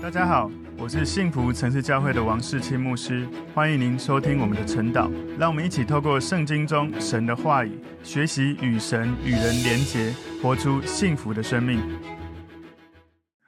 大家好，我是幸福城市教会的王世清牧师，欢迎您收听我们的晨祷。让我们一起透过圣经中神的话语，学习与神与人连结，活出幸福的生命。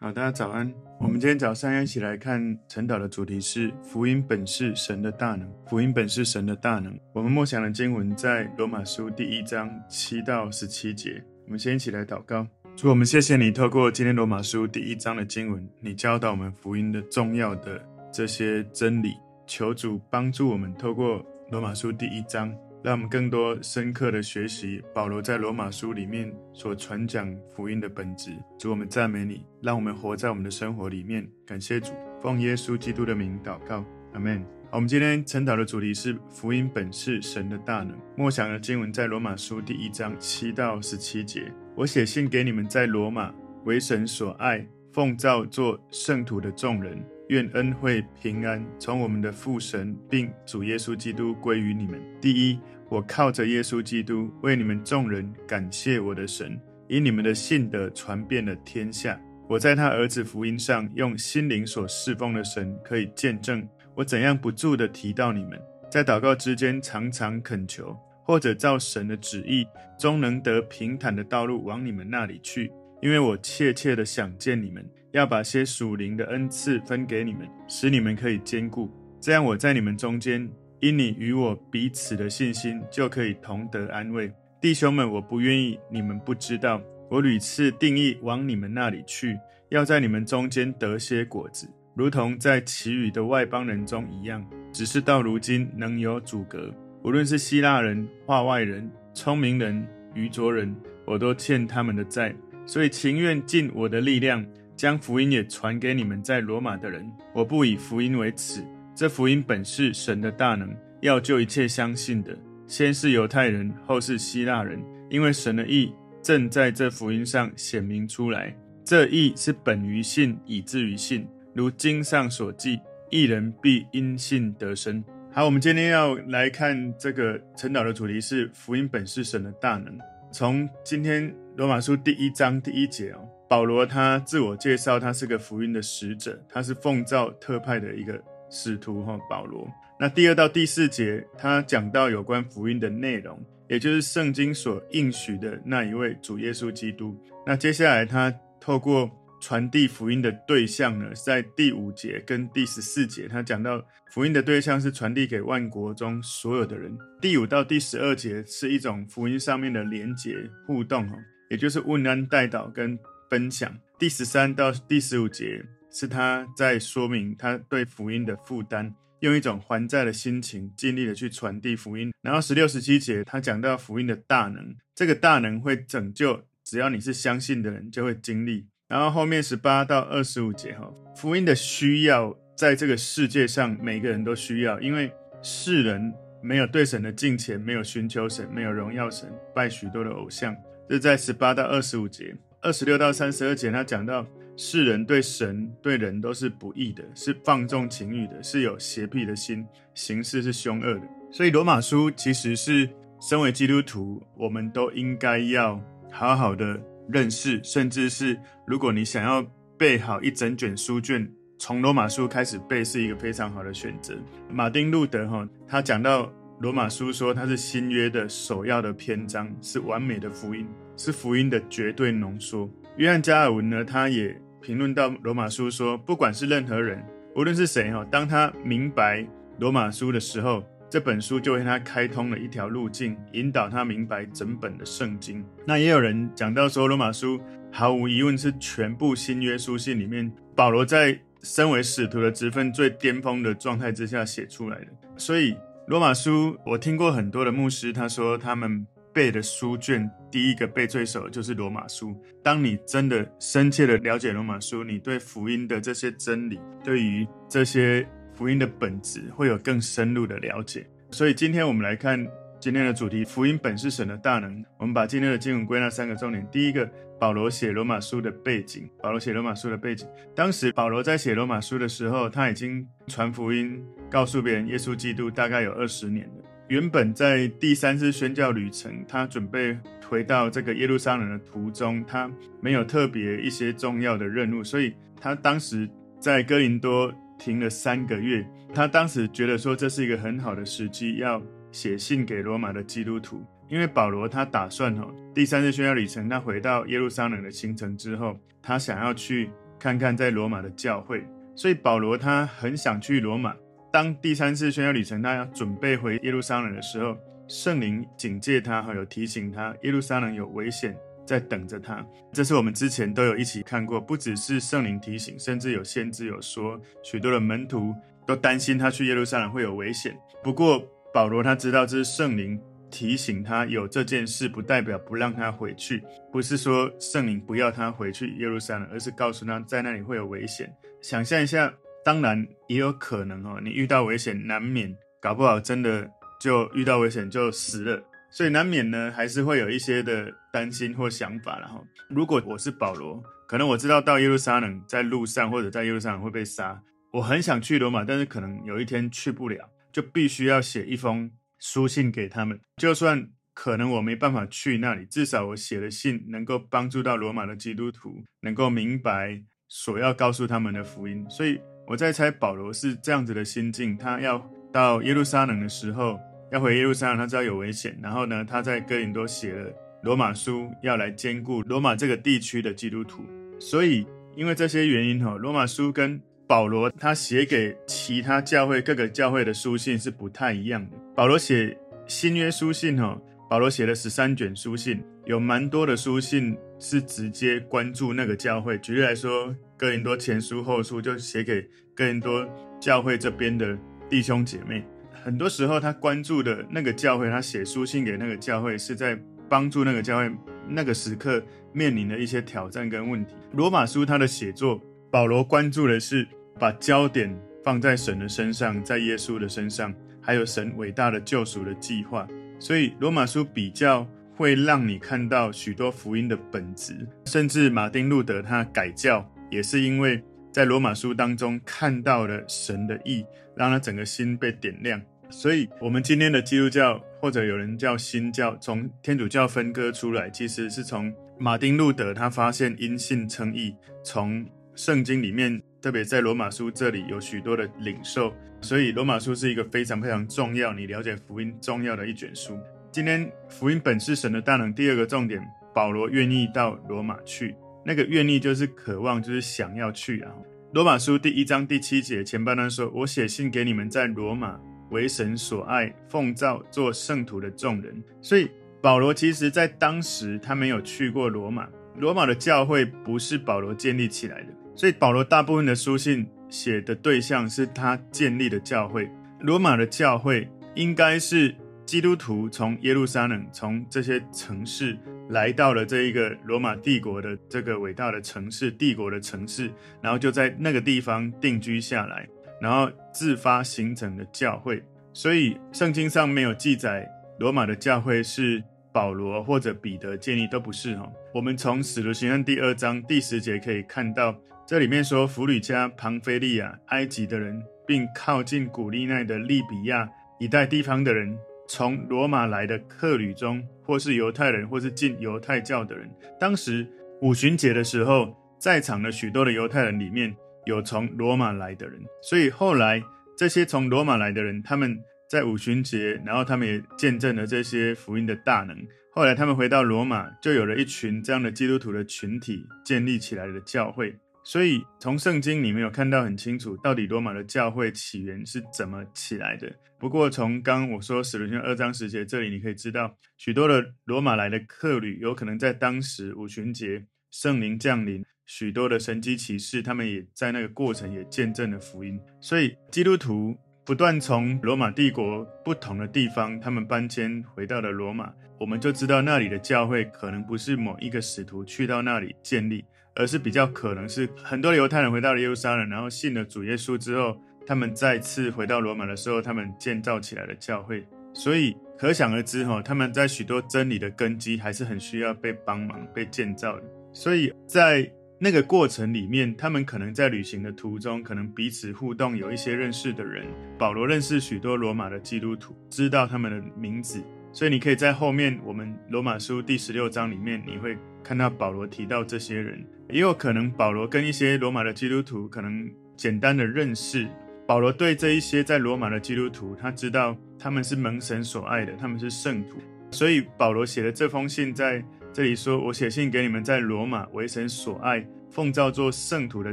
好，大家早安。我们今天早上要一起来看晨祷的主题是“福音本是神的大能”。福音本是神的大能。我们默想的经文在罗马书第一章七到十七节。我们先一起来祷告。主，我们谢谢你透过今天罗马书第一章的经文，你教导我们福音的重要的这些真理。求主帮助我们透过罗马书第一章，让我们更多深刻的学习保罗在罗马书里面所传讲福音的本质。主，我们赞美你，让我们活在我们的生活里面。感谢主，奉耶稣基督的名祷告，阿门。好，我们今天晨祷的主题是福音本是神的大能。默想的经文在罗马书第一章七到十七节。我写信给你们在罗马为神所爱、奉召做圣徒的众人，愿恩惠平安从我们的父神并主耶稣基督归于你们。第一，我靠着耶稣基督为你们众人感谢我的神，以你们的信德传遍了天下。我在他儿子福音上用心灵所侍奉的神可以见证，我怎样不住地提到你们，在祷告之间常常恳求。或者照神的旨意，终能得平坦的道路往你们那里去，因为我切切的想见你们，要把些属灵的恩赐分给你们，使你们可以坚固。这样我在你们中间，因你与我彼此的信心，就可以同得安慰。弟兄们，我不愿意你们不知道，我屡次定义往你们那里去，要在你们中间得些果子，如同在其余的外邦人中一样。只是到如今，能有阻隔。无论是希腊人、化外人、聪明人、愚拙人，我都欠他们的债，所以情愿尽我的力量，将福音也传给你们在罗马的人。我不以福音为耻，这福音本是神的大能，要救一切相信的，先是犹太人，后是希腊人，因为神的意正在这福音上显明出来。这意是本于信，以至于信，如经上所记：一人必因信得生。好，我们今天要来看这个晨祷的主题是福音本是神的大能。从今天罗马书第一章第一节哦，保罗他自我介绍，他是个福音的使者，他是奉召特派的一个使徒哈。保罗，那第二到第四节，他讲到有关福音的内容，也就是圣经所应许的那一位主耶稣基督。那接下来他透过传递福音的对象呢，在第五节跟第十四节，他讲到福音的对象是传递给万国中所有的人。第五到第十二节是一种福音上面的连结互动，哦也就是问安代祷跟分享。第十三到第十五节是他在说明他对福音的负担，用一种还债的心情，尽力的去传递福音。然后十六、十七节他讲到福音的大能，这个大能会拯救，只要你是相信的人，就会经历。然后后面十八到二十五节哈，福音的需要在这个世界上每个人都需要，因为世人没有对神的敬虔，没有寻求神，没有荣耀神，拜许多的偶像。这在十八到二十五节，二十六到三十二节，他讲到世人对神对人都是不义的，是放纵情欲的，是有邪僻的心，行事是凶恶的。所以罗马书其实是身为基督徒，我们都应该要好好的。认识，甚至是如果你想要背好一整卷书卷，从罗马书开始背是一个非常好的选择。马丁路德哈，他讲到罗马书说它是新约的首要的篇章，是完美的福音，是福音的绝对浓缩。约翰加尔文呢，他也评论到罗马书说，不管是任何人，无论是谁哈，当他明白罗马书的时候。这本书就为他开通了一条路径，引导他明白整本的圣经。那也有人讲到说，罗马书毫无疑问是全部新约书信里面，保罗在身为使徒的职分最巅峰的状态之下写出来的。所以，罗马书我听过很多的牧师，他说他们背的书卷第一个背最熟的就是罗马书。当你真的深切的了解罗马书，你对福音的这些真理，对于这些。福音的本质会有更深入的了解，所以今天我们来看今天的主题：福音本是神的大能。我们把今天的经文归纳三个重点。第一个，保罗写罗马书的背景。保罗写罗马书的背景，当时保罗在写罗马书的时候，他已经传福音，告诉别人耶稣基督大概有二十年了。原本在第三次宣教旅程，他准备回到这个耶路撒冷的途中，他没有特别一些重要的任务，所以他当时。在哥林多停了三个月。他当时觉得说，这是一个很好的时机，要写信给罗马的基督徒，因为保罗他打算哦，第三次宣教旅程，他回到耶路撒冷的行程之后，他想要去看看在罗马的教会，所以保罗他很想去罗马。当第三次宣教旅程他要准备回耶路撒冷的时候，圣灵警戒他，还有提醒他，耶路撒冷有危险在等着他。这是我们之前都有一起看过，不只是圣灵提醒，甚至有先知有说，许多的门徒都担心他去耶路撒冷会有危险。不过保罗他知道这是圣灵提醒他有这件事，不代表不让他回去，不是说圣灵不要他回去耶路撒冷，而是告诉他在那里会有危险。想象一下。当然也有可能哦，你遇到危险，难免搞不好真的就遇到危险就死了，所以难免呢还是会有一些的担心或想法然后。如果我是保罗，可能我知道到耶路撒冷在路上或者在耶路撒冷会被杀，我很想去罗马，但是可能有一天去不了，就必须要写一封书信给他们。就算可能我没办法去那里，至少我写的信能够帮助到罗马的基督徒，能够明白所要告诉他们的福音，所以。我在猜保罗是这样子的心境，他要到耶路撒冷的时候，要回耶路撒冷，他知道有危险。然后呢，他在哥林多写了罗马书，要来兼顾罗马这个地区的基督徒。所以，因为这些原因哈，罗马书跟保罗他写给其他教会各个教会的书信是不太一样的。保罗写新约书信哈，保罗写了十三卷书信，有蛮多的书信是直接关注那个教会。举例来说。哥林多前书后书就写给哥林多教会这边的弟兄姐妹，很多时候他关注的那个教会，他写书信给那个教会，是在帮助那个教会那个时刻面临的一些挑战跟问题。罗马书他的写作，保罗关注的是把焦点放在神的身上，在耶稣的身上，还有神伟大的救赎的计划，所以罗马书比较会让你看到许多福音的本质，甚至马丁路德他改教。也是因为在罗马书当中看到了神的意，让他整个心被点亮。所以，我们今天的基督教，或者有人叫新教，从天主教分割出来，其实是从马丁路德他发现因信称义，从圣经里面，特别在罗马书这里有许多的领受。所以，罗马书是一个非常非常重要，你了解福音重要的一卷书。今天福音本是神的大能。第二个重点，保罗愿意到罗马去。那个愿意就是渴望，就是想要去啊。罗马书第一章第七节前半段说：“我写信给你们在罗马为神所爱、奉召做圣徒的众人。”所以保罗其实在当时他没有去过罗马，罗马的教会不是保罗建立起来的，所以保罗大部分的书信写的对象是他建立的教会。罗马的教会应该是。基督徒从耶路撒冷，从这些城市来到了这一个罗马帝国的这个伟大的城市，帝国的城市，然后就在那个地方定居下来，然后自发形成的教会。所以圣经上没有记载罗马的教会是保罗或者彼得建立，都不是哈。我们从使徒行传第二章第十节可以看到，这里面说弗吕加、庞菲利亚、埃及的人，并靠近古利奈的利比亚一带地方的人。从罗马来的客旅中，或是犹太人，或是进犹太教的人，当时五旬节的时候，在场的许多的犹太人里面有从罗马来的人，所以后来这些从罗马来的人，他们在五旬节，然后他们也见证了这些福音的大能。后来他们回到罗马，就有了一群这样的基督徒的群体建立起来的教会。所以从圣经里面有看到很清楚，到底罗马的教会起源是怎么起来的。不过从刚我说使徒行二章十节这里，你可以知道，许多的罗马来的客旅，有可能在当时五旬节圣灵降临，许多的神迹奇事，他们也在那个过程也见证了福音。所以基督徒不断从罗马帝国不同的地方，他们搬迁回到了罗马，我们就知道那里的教会可能不是某一个使徒去到那里建立。而是比较可能是很多犹太人回到了耶路撒冷，然后信了主耶稣之后，他们再次回到罗马的时候，他们建造起来的教会。所以可想而知，哈，他们在许多真理的根基还是很需要被帮忙、被建造的。所以在那个过程里面，他们可能在旅行的途中，可能彼此互动，有一些认识的人。保罗认识许多罗马的基督徒，知道他们的名字。所以你可以在后面我们罗马书第十六章里面，你会看到保罗提到这些人。也有可能保罗跟一些罗马的基督徒可能简单的认识。保罗对这一些在罗马的基督徒，他知道他们是蒙神所爱的，他们是圣徒，所以保罗写的这封信在这里说：“我写信给你们，在罗马为神所爱。”奉召做圣徒的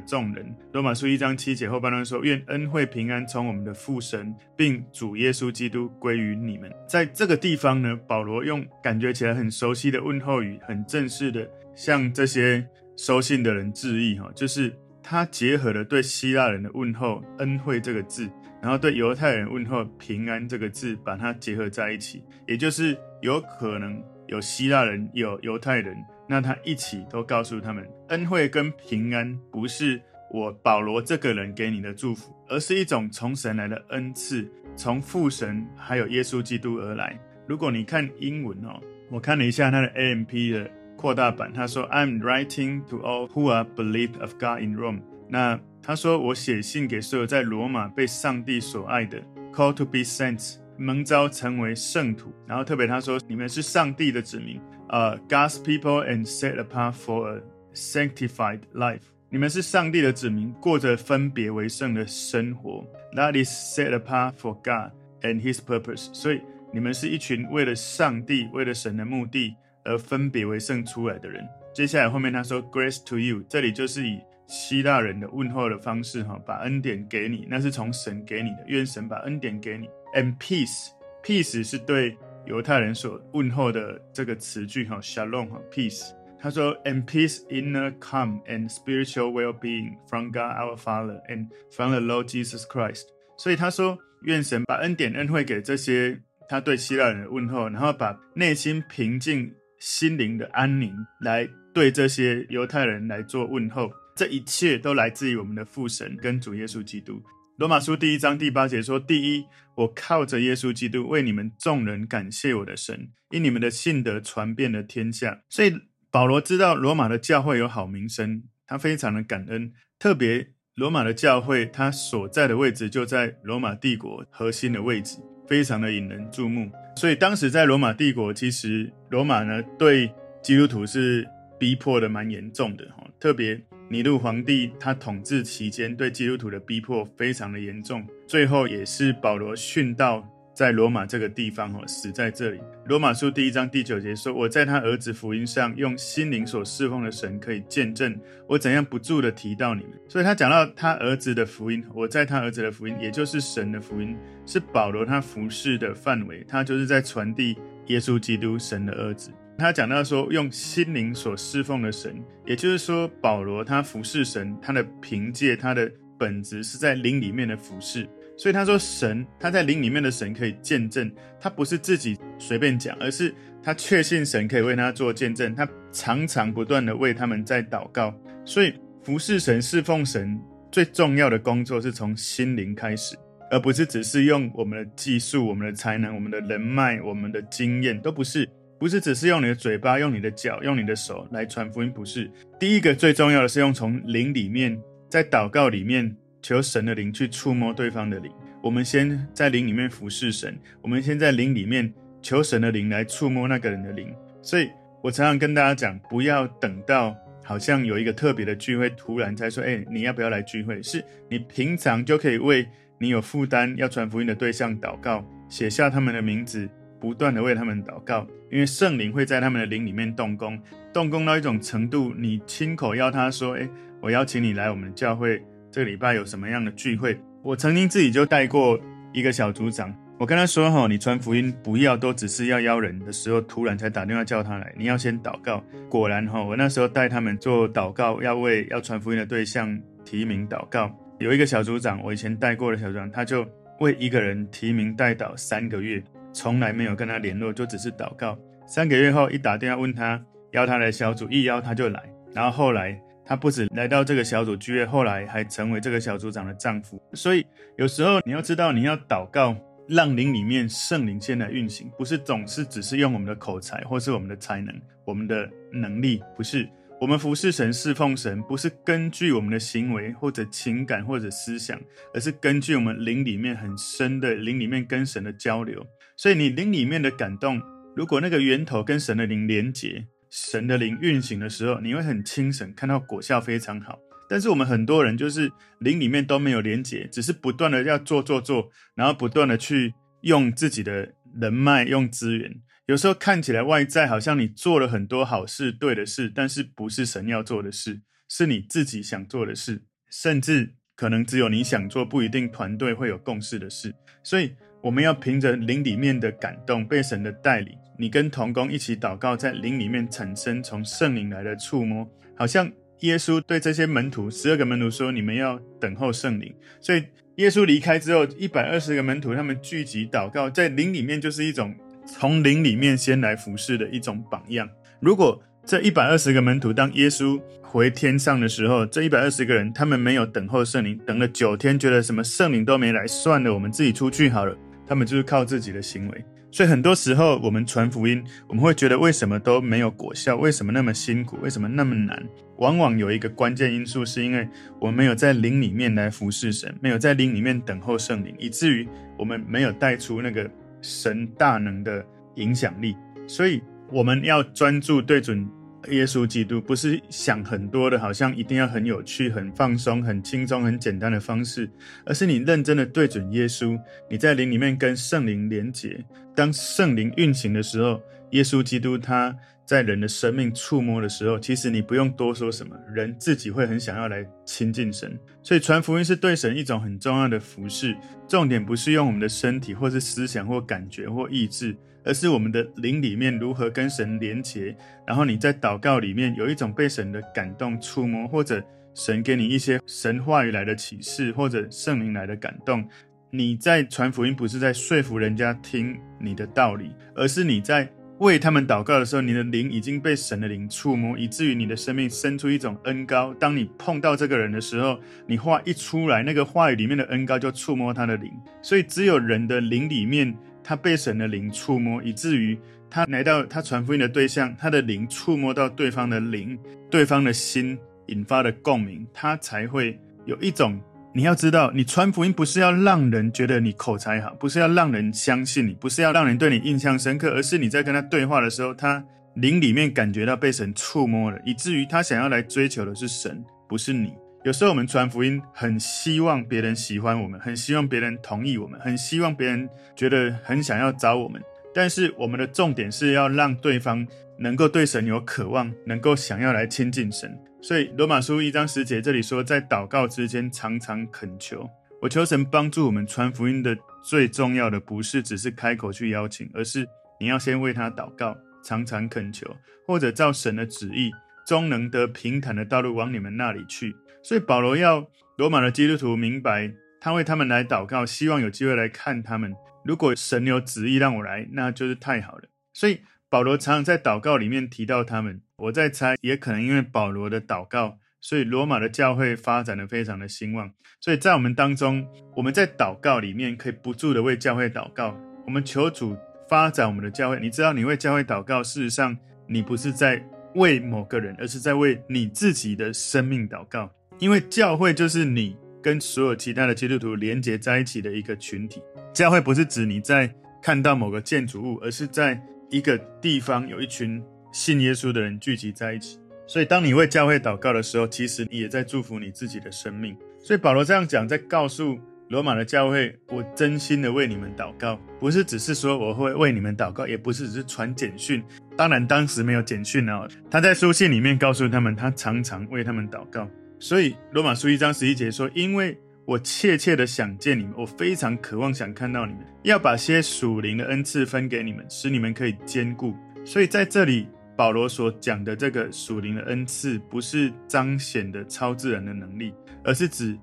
众人，罗马书一章七节后半段说：“愿恩惠平安从我们的父神，并主耶稣基督归于你们。”在这个地方呢，保罗用感觉起来很熟悉的问候语，很正式的向这些收信的人致意。哈，就是他结合了对希腊人的问候“恩惠”这个字，然后对犹太人问候“平安”这个字，把它结合在一起，也就是有可能有希腊人，有犹太人。那他一起都告诉他们，恩惠跟平安不是我保罗这个人给你的祝福，而是一种从神来的恩赐，从父神还有耶稣基督而来。如果你看英文哦，我看了一下他的 AMP 的扩大版，他说 I'm writing to all who are believed of God in Rome。那他说我写信给所有在罗马被上帝所爱的，called to be saints，蒙召成为圣徒。然后特别他说你们是上帝的子民。呃、，God's people and set apart for a sanctified life。你们是上帝的子民，过着分别为圣的生活。That is set apart for God and His purpose。所以你们是一群为了上帝、为了神的目的而分别为圣出来的人。接下来后面他说，Grace to you，这里就是以希腊人的问候的方式哈，把恩典给你，那是从神给你的，愿神把恩典给你。And peace，peace 是对。犹太人所问候的这个词句哈，Shalom 哈，peace。他说，and peace, inner calm and spiritual well-being from God our Father and from the Lord Jesus Christ。所以他说，愿神把恩典恩惠给这些他对希腊人的问候，然后把内心平静、心灵的安宁来对这些犹太人来做问候。这一切都来自于我们的父神跟主耶稣基督。罗马书第一章第八节说：“第一，我靠着耶稣基督为你们众人感谢我的神，因你们的信德传遍了天下。”所以保罗知道罗马的教会有好名声，他非常的感恩。特别罗马的教会，他所在的位置就在罗马帝国核心的位置，非常的引人注目。所以当时在罗马帝国，其实罗马呢对基督徒是逼迫的蛮严重的哈，特别。尼禄皇帝他统治期间对基督徒的逼迫非常的严重，最后也是保罗殉道在罗马这个地方哦，死在这里。罗马书第一章第九节说：“我在他儿子福音上用心灵所侍奉的神可以见证，我怎样不住的提到你们。”所以他讲到他儿子的福音，我在他儿子的福音，也就是神的福音，是保罗他服侍的范围，他就是在传递耶稣基督神的儿子。他讲到说，用心灵所侍奉的神，也就是说，保罗他服侍神，他的凭借他的本质是在灵里面的服侍。所以他说，神他在灵里面的神可以见证，他不是自己随便讲，而是他确信神可以为他做见证，他常常不断的为他们在祷告。所以服侍神、侍奉神最重要的工作是从心灵开始，而不是只是用我们的技术、我们的才能、我们的人脉、我们的经验，都不是。不是只是用你的嘴巴、用你的脚、用你的手来传福音，不是。第一个最重要的是用从灵里面，在祷告里面求神的灵去触摸对方的灵。我们先在灵里面服侍神，我们先在灵里面求神的灵来触摸那个人的灵。所以我常常跟大家讲，不要等到好像有一个特别的聚会，突然才说：“哎，你要不要来聚会？”是你平常就可以为你有负担要传福音的对象祷告，写下他们的名字。不断的为他们祷告，因为圣灵会在他们的灵里面动工，动工到一种程度，你亲口邀他说：“诶，我邀请你来我们教会，这个礼拜有什么样的聚会？”我曾经自己就带过一个小组长，我跟他说：“哈，你传福音不要都只是要邀人的时候，突然才打电话叫他来，你要先祷告。”果然哈，我那时候带他们做祷告，要为要传福音的对象提名祷告。有一个小组长，我以前带过的小组长，他就为一个人提名代祷三个月。从来没有跟他联络，就只是祷告。三个月后，一打电话问他，邀他来小组，一邀他就来。然后后来，他不止来到这个小组聚会，后来还成为这个小组长的丈夫。所以有时候你要知道，你要祷告，让灵里面圣灵先来运行，不是总是只是用我们的口才或是我们的才能、我们的能力，不是。我们服侍神、侍奉神，不是根据我们的行为或者情感或者思想，而是根据我们灵里面很深的灵里面跟神的交流。所以你灵里面的感动，如果那个源头跟神的灵连结，神的灵运行的时候，你会很清醒，看到果效非常好。但是我们很多人就是灵里面都没有连结，只是不断的要做做做，然后不断的去用自己的人脉、用资源。有时候看起来外在好像你做了很多好事、对的事，但是不是神要做的事，是你自己想做的事，甚至可能只有你想做，不一定团队会有共识的事。所以我们要凭着灵里面的感动，被神的带领，你跟同工一起祷告，在灵里面产生从圣灵来的触摸，好像耶稣对这些门徒十二个门徒说：“你们要等候圣灵。”所以耶稣离开之后，一百二十个门徒他们聚集祷告，在灵里面就是一种。从灵里面先来服侍的一种榜样。如果这一百二十个门徒，当耶稣回天上的时候，这一百二十个人他们没有等候圣灵，等了九天，觉得什么圣灵都没来，算了，我们自己出去好了。他们就是靠自己的行为。所以很多时候我们传福音，我们会觉得为什么都没有果效？为什么那么辛苦？为什么那么难？往往有一个关键因素，是因为我们没有在灵里面来服侍神，没有在灵里面等候圣灵，以至于我们没有带出那个。神大能的影响力，所以我们要专注对准耶稣基督，不是想很多的，好像一定要很有趣、很放松、很轻松、很简单的方式，而是你认真的对准耶稣，你在灵里面跟圣灵连结，当圣灵运行的时候，耶稣基督他。在人的生命触摸的时候，其实你不用多说什么，人自己会很想要来亲近神。所以传福音是对神一种很重要的服事。重点不是用我们的身体，或是思想，或感觉，或意志，而是我们的灵里面如何跟神连结。然后你在祷告里面有一种被神的感动触摸，或者神给你一些神话语来的启示，或者圣灵来的感动。你在传福音不是在说服人家听你的道理，而是你在。为他们祷告的时候，你的灵已经被神的灵触摸，以至于你的生命生出一种恩膏。当你碰到这个人的时候，你话一出来，那个话语里面的恩膏就触摸他的灵。所以，只有人的灵里面，他被神的灵触摸，以至于他来到他传福音的对象，他的灵触摸到对方的灵，对方的心引发的共鸣，他才会有一种。你要知道，你传福音不是要让人觉得你口才好，不是要让人相信你，不是要让人对你印象深刻，而是你在跟他对话的时候，他灵里面感觉到被神触摸了，以至于他想要来追求的是神，不是你。有时候我们传福音，很希望别人喜欢我们，很希望别人同意我们，很希望别人觉得很想要找我们，但是我们的重点是要让对方能够对神有渴望，能够想要来亲近神。所以罗马书一章十节这里说，在祷告之间常常恳求。我求神帮助我们传福音的最重要的不是只是开口去邀请，而是你要先为他祷告，常常恳求，或者照神的旨意，终能得平坦的道路往你们那里去。所以保罗要罗马的基督徒明白，他为他们来祷告，希望有机会来看他们。如果神有旨意让我来，那就是太好了。所以。保罗常常在祷告里面提到他们，我在猜，也可能因为保罗的祷告，所以罗马的教会发展得非常的兴旺。所以在我们当中，我们在祷告里面可以不住的为教会祷告，我们求主发展我们的教会。你知道，你为教会祷告，事实上你不是在为某个人，而是在为你自己的生命祷告，因为教会就是你跟所有其他的基督徒连接在一起的一个群体。教会不是指你在看到某个建筑物，而是在。一个地方有一群信耶稣的人聚集在一起，所以当你为教会祷告的时候，其实你也在祝福你自己的生命。所以保罗这样讲，在告诉罗马的教会，我真心的为你们祷告，不是只是说我会为你们祷告，也不是只是传简讯。当然当时没有简讯哦，他在书信里面告诉他们，他常常为他们祷告。所以罗马书一章十一节说，因为。我切切的想见你们，我非常渴望想看到你们，要把些属灵的恩赐分给你们，使你们可以兼顾。所以在这里，保罗所讲的这个属灵的恩赐，不是彰显的超自然的能力，而是指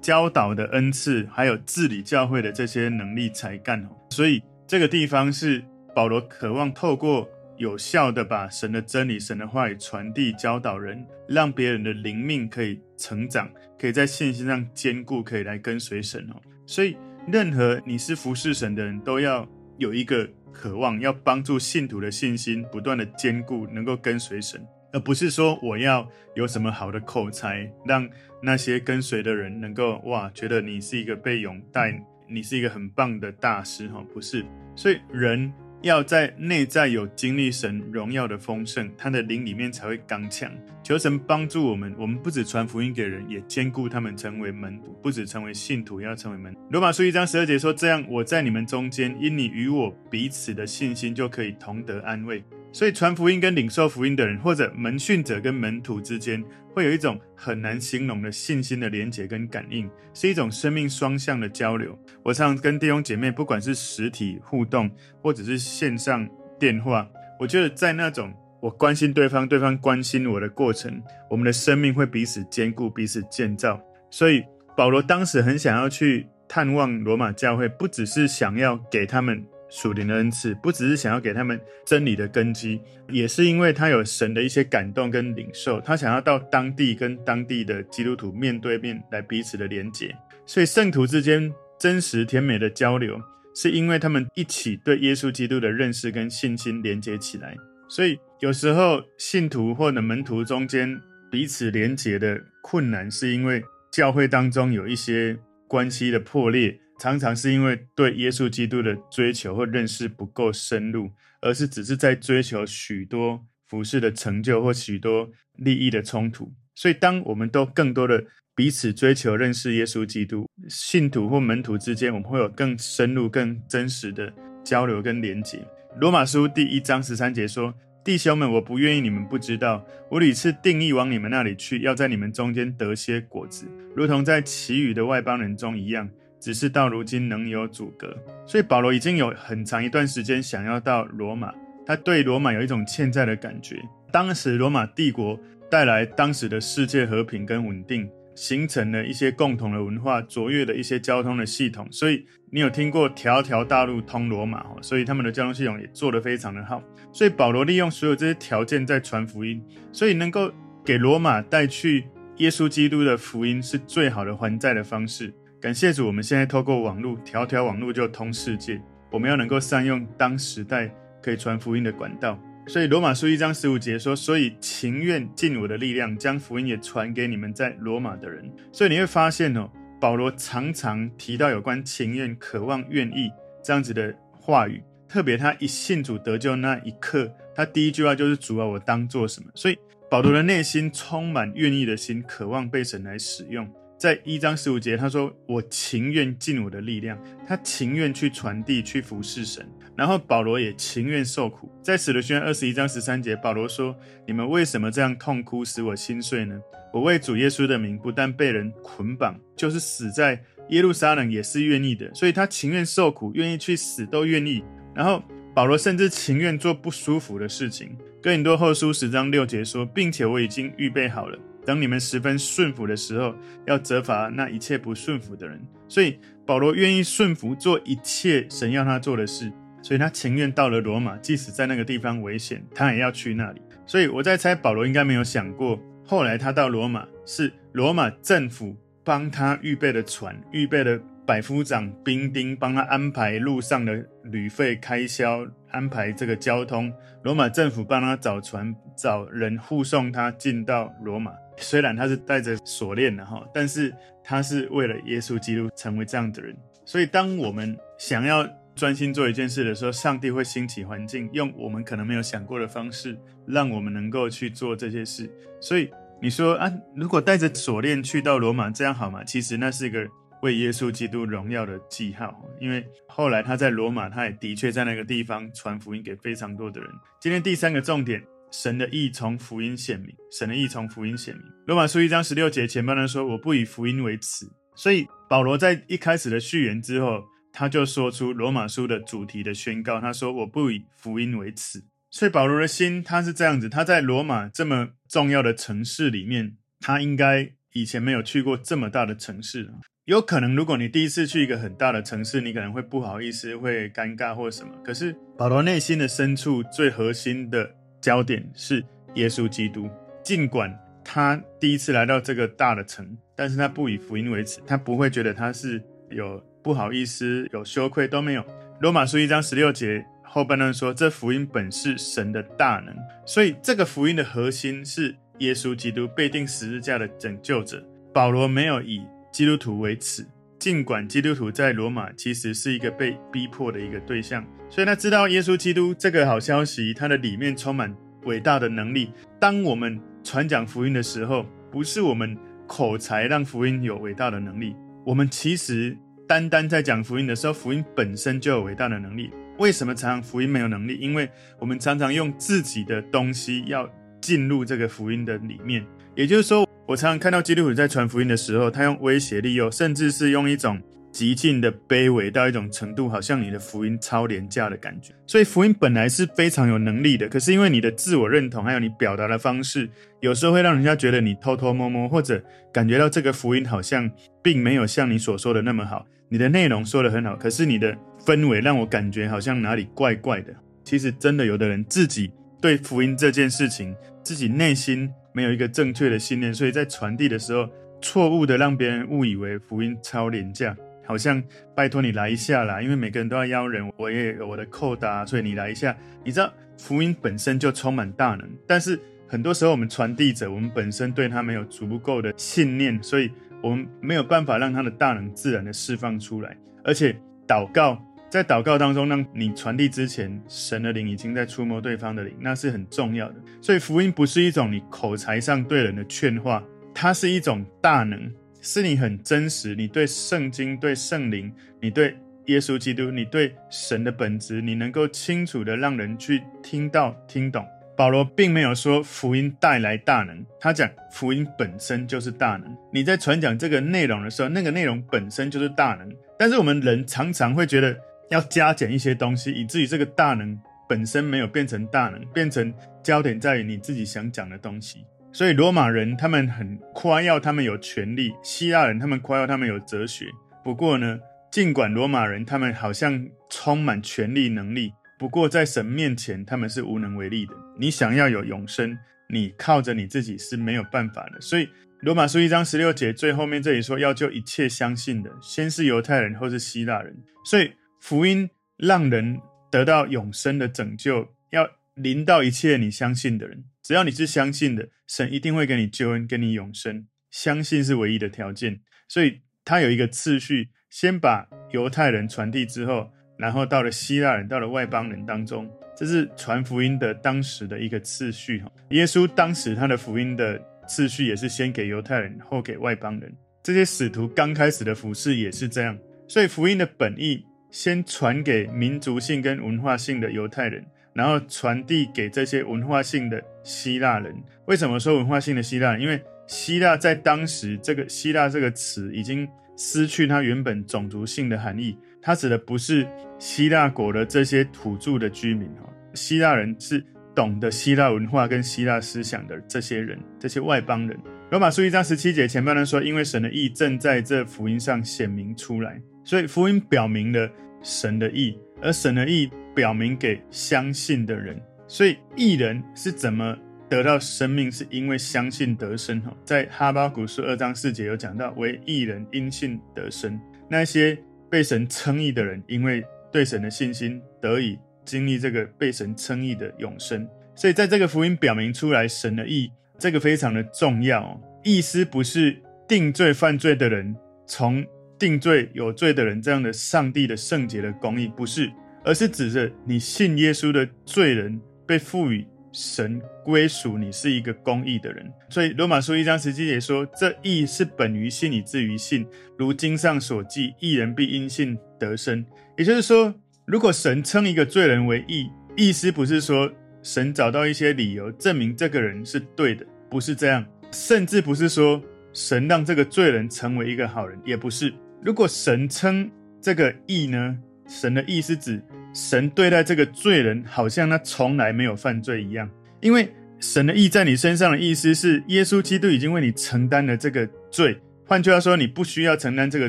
教导的恩赐，还有治理教会的这些能力才干哦。所以这个地方是保罗渴望透过。有效的把神的真理、神的话语传递、教导人，让别人的灵命可以成长，可以在信心上坚固，可以来跟随神哦。所以，任何你是服侍神的人都要有一个渴望，要帮助信徒的信心不断的坚固，能够跟随神，而不是说我要有什么好的口才，让那些跟随的人能够哇，觉得你是一个被拥戴，你是一个很棒的大师哈，不是。所以人。要在内在有经历神荣耀的丰盛，他的灵里面才会刚强。求神帮助我们，我们不只传福音给人，也兼顾他们成为门徒，不只成为信徒，要成为门徒。罗马书一章十二节说：“这样，我在你们中间，因你与我彼此的信心，就可以同得安慰。”所以，传福音跟领受福音的人，或者门训者跟门徒之间，会有一种很难形容的信心的连结跟感应，是一种生命双向的交流。我常常跟弟兄姐妹，不管是实体互动，或者是线上电话，我觉得在那种我关心对方，对方关心我的过程，我们的生命会彼此坚固，彼此建造。所以，保罗当时很想要去探望罗马教会，不只是想要给他们。属灵的恩赐，不只是想要给他们真理的根基，也是因为他有神的一些感动跟领受，他想要到当地跟当地的基督徒面对面来彼此的连结。所以圣徒之间真实甜美的交流，是因为他们一起对耶稣基督的认识跟信心连结起来。所以有时候信徒或者门徒中间彼此连结的困难，是因为教会当中有一些关系的破裂。常常是因为对耶稣基督的追求或认识不够深入，而是只是在追求许多服事的成就或许多利益的冲突。所以，当我们都更多的彼此追求认识耶稣基督，信徒或门徒之间，我们会有更深入、更真实的交流跟连结。罗马书第一章十三节说：“弟兄们，我不愿意你们不知道，我屡次定义往你们那里去，要在你们中间得些果子，如同在其余的外邦人中一样。”只是到如今能有阻隔，所以保罗已经有很长一段时间想要到罗马，他对罗马有一种欠债的感觉。当时罗马帝国带来当时的世界和平跟稳定，形成了一些共同的文化，卓越的一些交通的系统。所以你有听过条条大路通罗马，所以他们的交通系统也做得非常的好。所以保罗利用所有这些条件在传福音，所以能够给罗马带去耶稣基督的福音，是最好的还债的方式。感谢主，我们现在透过网络，条条网络就通世界。我们要能够善用当时代可以传福音的管道。所以罗马书一章十五节说：“所以情愿尽我的力量，将福音也传给你们在罗马的人。”所以你会发现哦，保罗常常提到有关情愿、渴望、愿意这样子的话语。特别他一信主得救那一刻，他第一句话就是：“主啊，我当做什么？”所以保罗的内心充满愿意的心，渴望被神来使用。在一章十五节，他说：“我情愿尽我的力量。”他情愿去传递、去服侍神。然后保罗也情愿受苦。在使徒宣二十一章十三节，保罗说：“你们为什么这样痛哭，使我心碎呢？我为主耶稣的名，不但被人捆绑，就是死在耶路撒冷也是愿意的。所以他情愿受苦，愿意去死，都愿意。然后保罗甚至情愿做不舒服的事情。哥林多后书十章六节说，并且我已经预备好了。”等你们十分顺服的时候，要责罚那一切不顺服的人。所以保罗愿意顺服，做一切神要他做的事。所以他情愿到了罗马，即使在那个地方危险，他也要去那里。所以我在猜，保罗应该没有想过，后来他到罗马是罗马政府帮他预备的船，预备的百夫长、兵丁，帮他安排路上的旅费开销，安排这个交通。罗马政府帮他找船，找人护送他进到罗马。虽然他是带着锁链的哈，但是他是为了耶稣基督成为这样的人。所以，当我们想要专心做一件事的时候，上帝会兴起环境，用我们可能没有想过的方式，让我们能够去做这些事。所以，你说啊，如果带着锁链去到罗马，这样好吗？其实那是一个为耶稣基督荣耀的记号，因为后来他在罗马，他也的确在那个地方传福音给非常多的人。今天第三个重点。神的意从福音显明，神的意从福音显明。罗马书一章十六节前半段说：“我不以福音为耻。”所以保罗在一开始的序言之后，他就说出罗马书的主题的宣告。他说：“我不以福音为耻。”所以保罗的心他是这样子，他在罗马这么重要的城市里面，他应该以前没有去过这么大的城市。有可能，如果你第一次去一个很大的城市，你可能会不好意思，会尴尬或什么。可是保罗内心的深处最核心的。焦点是耶稣基督。尽管他第一次来到这个大的城，但是他不以福音为耻，他不会觉得他是有不好意思、有羞愧都没有。罗马书一章十六节后半段说：“这福音本是神的大能。”所以这个福音的核心是耶稣基督被钉十字架的拯救者。保罗没有以基督徒为耻，尽管基督徒在罗马其实是一个被逼迫的一个对象，所以他知道耶稣基督这个好消息，它的里面充满伟大的能力。当我们传讲福音的时候，不是我们口才让福音有伟大的能力，我们其实单单在讲福音的时候，福音本身就有伟大的能力。为什么常常福音没有能力？因为我们常常用自己的东西要进入这个福音的里面，也就是说。我常常看到基督徒在传福音的时候，他用威胁利诱，甚至是用一种极尽的卑微到一种程度，好像你的福音超廉价的感觉。所以福音本来是非常有能力的，可是因为你的自我认同还有你表达的方式，有时候会让人家觉得你偷偷摸摸，或者感觉到这个福音好像并没有像你所说的那么好。你的内容说的很好，可是你的氛围让我感觉好像哪里怪怪的。其实真的有的人自己对福音这件事情，自己内心。没有一个正确的信念，所以在传递的时候，错误的让别人误以为福音超廉价，好像拜托你来一下啦，因为每个人都要邀人，我也有我的扣打，所以你来一下。你知道福音本身就充满大能，但是很多时候我们传递者，我们本身对他没有足够的信念，所以我们没有办法让他的大能自然的释放出来，而且祷告。在祷告当中，让你传递之前，神的灵已经在触摸对方的灵，那是很重要的。所以福音不是一种你口才上对人的劝化，它是一种大能，是你很真实，你对圣经、对圣灵、你对耶稣基督、你对神的本质，你能够清楚的让人去听到、听懂。保罗并没有说福音带来大能，他讲福音本身就是大能。你在传讲这个内容的时候，那个内容本身就是大能。但是我们人常常会觉得。要加减一些东西，以至于这个大能本身没有变成大能，变成焦点在于你自己想讲的东西。所以罗马人他们很夸耀他们有权力，希腊人他们夸耀他们有哲学。不过呢，尽管罗马人他们好像充满权力能力，不过在神面前他们是无能为力的。你想要有永生，你靠着你自己是没有办法的。所以罗马书一章十六节最后面这里说，要救一切相信的，先是犹太人，后是希腊人。所以。福音让人得到永生的拯救，要临到一切你相信的人。只要你是相信的，神一定会给你救恩，给你永生。相信是唯一的条件，所以他有一个次序，先把犹太人传递之后，然后到了希腊人，到了外邦人当中，这是传福音的当时的一个次序。耶稣当时他的福音的次序也是先给犹太人，后给外邦人。这些使徒刚开始的服饰也是这样，所以福音的本意。先传给民族性跟文化性的犹太人，然后传递给这些文化性的希腊人。为什么说文化性的希腊？因为希腊在当时，这个希腊这个词已经失去它原本种族性的含义，它指的不是希腊国的这些土著的居民哈，希腊人是懂得希腊文化跟希腊思想的这些人，这些外邦人。罗马书一章十七节前半段说，因为神的意正在这福音上显明出来。所以福音表明了神的意，而神的意表明给相信的人。所以义人是怎么得到生命？是因为相信得生。哈，在哈巴谷书二章四节有讲到，为义人因信得生。那些被神称义的人，因为对神的信心，得以经历这个被神称义的永生。所以在这个福音表明出来神的意，这个非常的重要。意思不是定罪犯罪的人从。定罪有罪的人，这样的上帝的圣洁的公义不是，而是指着你信耶稣的罪人被赋予神归属，你是一个公义的人。所以罗马书一章十七节说：“这义是本于信，以至于信。如经上所记，义人必因信得生。”也就是说，如果神称一个罪人为义，意思不是说神找到一些理由证明这个人是对的，不是这样，甚至不是说神让这个罪人成为一个好人，也不是。如果神称这个义呢？神的义是指神对待这个罪人，好像他从来没有犯罪一样。因为神的义在你身上的意思是，耶稣基督已经为你承担了这个罪。换句话说，你不需要承担这个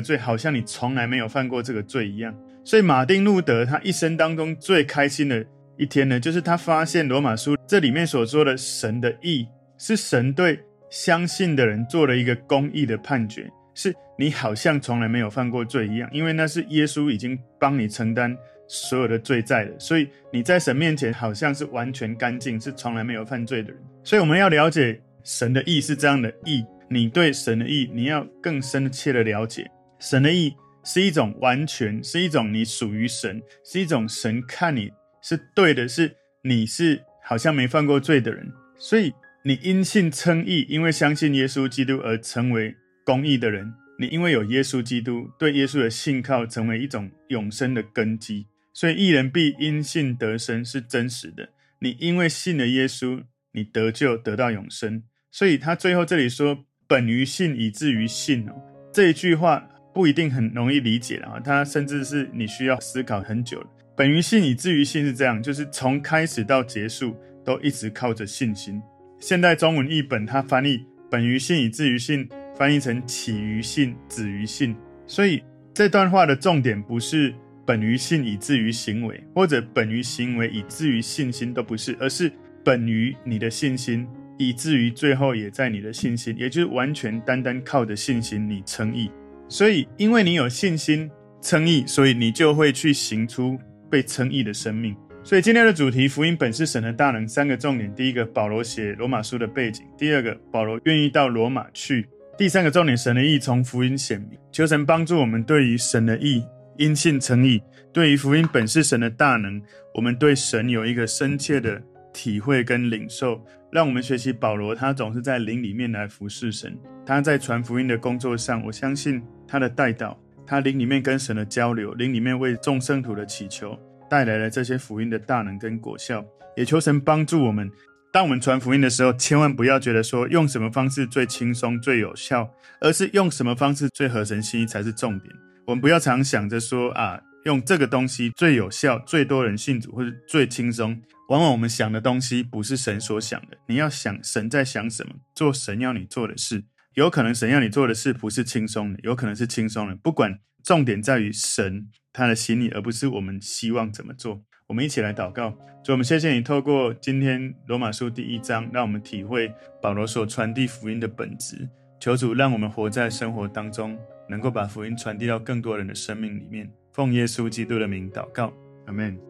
罪，好像你从来没有犯过这个罪一样。所以，马丁路德他一生当中最开心的一天呢，就是他发现罗马书这里面所说的神的义，是神对相信的人做了一个公义的判决。是你好像从来没有犯过罪一样，因为那是耶稣已经帮你承担所有的罪债了，所以你在神面前好像是完全干净，是从来没有犯罪的人。所以我们要了解神的意是这样的意，你对神的意你要更深切的了解，神的意是一种完全，是一种你属于神，是一种神看你是对的，是你是好像没犯过罪的人，所以你因信称义，因为相信耶稣基督而成为公义的人。你因为有耶稣基督，对耶稣的信靠成为一种永生的根基，所以义人必因信得生是真实的。你因为信了耶稣，你得救得到永生。所以他最后这里说：“本于信，以至于信。”哦，这一句话不一定很容易理解啊，他甚至是你需要思考很久。本于信，以至于信是这样，就是从开始到结束都一直靠着信心。现代中文译本它翻译“本于信，以至于信”。翻译成起于信，止于信，所以这段话的重点不是本于信以至于行为，或者本于行为以至于信心，都不是，而是本于你的信心，以至于最后也在你的信心，也就是完全单单靠着信心你称义。所以因为你有信心称义，所以你就会去行出被称义的生命。所以今天的主题，福音本是神的大能，三个重点：第一个，保罗写罗马书的背景；第二个，保罗愿意到罗马去。第三个重点，神的意从福音显明，求神帮助我们对于神的意因信称义，对于福音本是神的大能，我们对神有一个深切的体会跟领受。让我们学习保罗，他总是在灵里面来服侍神。他在传福音的工作上，我相信他的代祷，他灵里面跟神的交流，灵里面为众圣徒的祈求，带来了这些福音的大能跟果效。也求神帮助我们。当我们传福音的时候，千万不要觉得说用什么方式最轻松、最有效，而是用什么方式最合神心意才是重点。我们不要常想着说啊，用这个东西最有效、最多人信主或者最轻松。往往我们想的东西不是神所想的。你要想神在想什么，做神要你做的事。有可能神要你做的事不是轻松的，有可能是轻松的。不管，重点在于神他的心意，而不是我们希望怎么做。我们一起来祷告，主，我们谢谢你透过今天罗马书第一章，让我们体会保罗所传递福音的本质。求主让我们活在生活当中，能够把福音传递到更多人的生命里面。奉耶稣基督的名祷告，阿门。